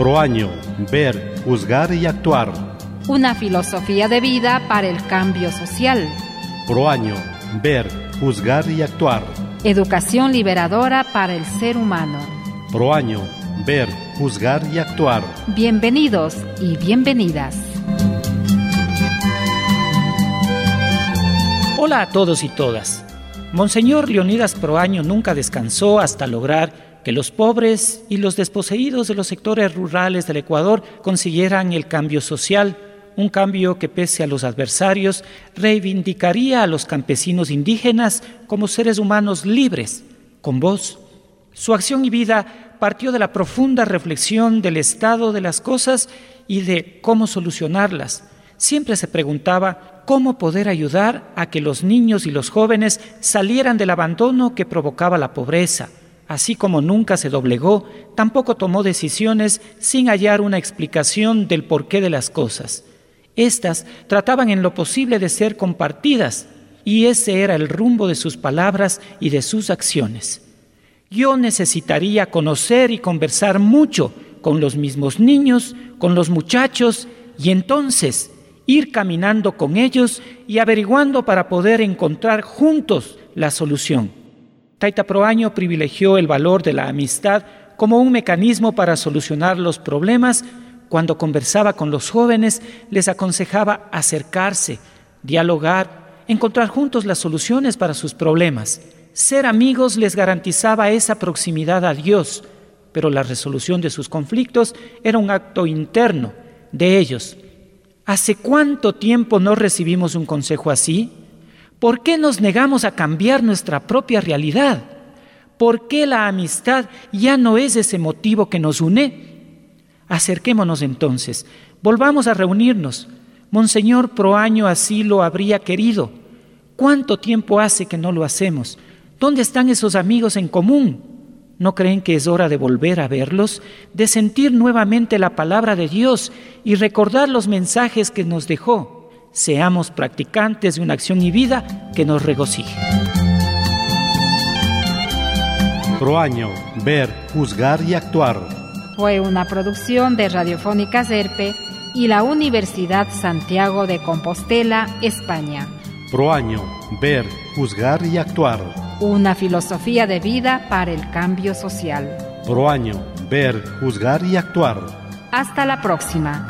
Pro año, ver, juzgar y actuar. Una filosofía de vida para el cambio social. Pro año, ver, juzgar y actuar. Educación liberadora para el ser humano. Pro año, ver, juzgar y actuar. Bienvenidos y bienvenidas. Hola a todos y todas. Monseñor Leonidas Proaño nunca descansó hasta lograr que los pobres y los desposeídos de los sectores rurales del Ecuador consiguieran el cambio social, un cambio que pese a los adversarios reivindicaría a los campesinos indígenas como seres humanos libres, con voz. Su acción y vida partió de la profunda reflexión del estado de las cosas y de cómo solucionarlas. Siempre se preguntaba cómo poder ayudar a que los niños y los jóvenes salieran del abandono que provocaba la pobreza. Así como nunca se doblegó, tampoco tomó decisiones sin hallar una explicación del porqué de las cosas. Estas trataban en lo posible de ser compartidas, y ese era el rumbo de sus palabras y de sus acciones. Yo necesitaría conocer y conversar mucho con los mismos niños, con los muchachos, y entonces ir caminando con ellos y averiguando para poder encontrar juntos la solución. Taita Proaño privilegió el valor de la amistad como un mecanismo para solucionar los problemas. Cuando conversaba con los jóvenes, les aconsejaba acercarse, dialogar, encontrar juntos las soluciones para sus problemas. Ser amigos les garantizaba esa proximidad a Dios, pero la resolución de sus conflictos era un acto interno de ellos, ¿Hace cuánto tiempo no recibimos un consejo así? ¿Por qué nos negamos a cambiar nuestra propia realidad? ¿Por qué la amistad ya no es ese motivo que nos une? Acerquémonos entonces, volvamos a reunirnos. Monseñor Proaño así lo habría querido. ¿Cuánto tiempo hace que no lo hacemos? ¿Dónde están esos amigos en común? ¿No creen que es hora de volver a verlos, de sentir nuevamente la palabra de Dios y recordar los mensajes que nos dejó? Seamos practicantes de una acción y vida que nos regocije. Proaño, ver, juzgar y actuar. Fue una producción de Radiofónica Serpe y la Universidad Santiago de Compostela, España. Proaño, ver, juzgar y actuar. Una filosofía de vida para el cambio social. Pro año, ver, juzgar y actuar. Hasta la próxima.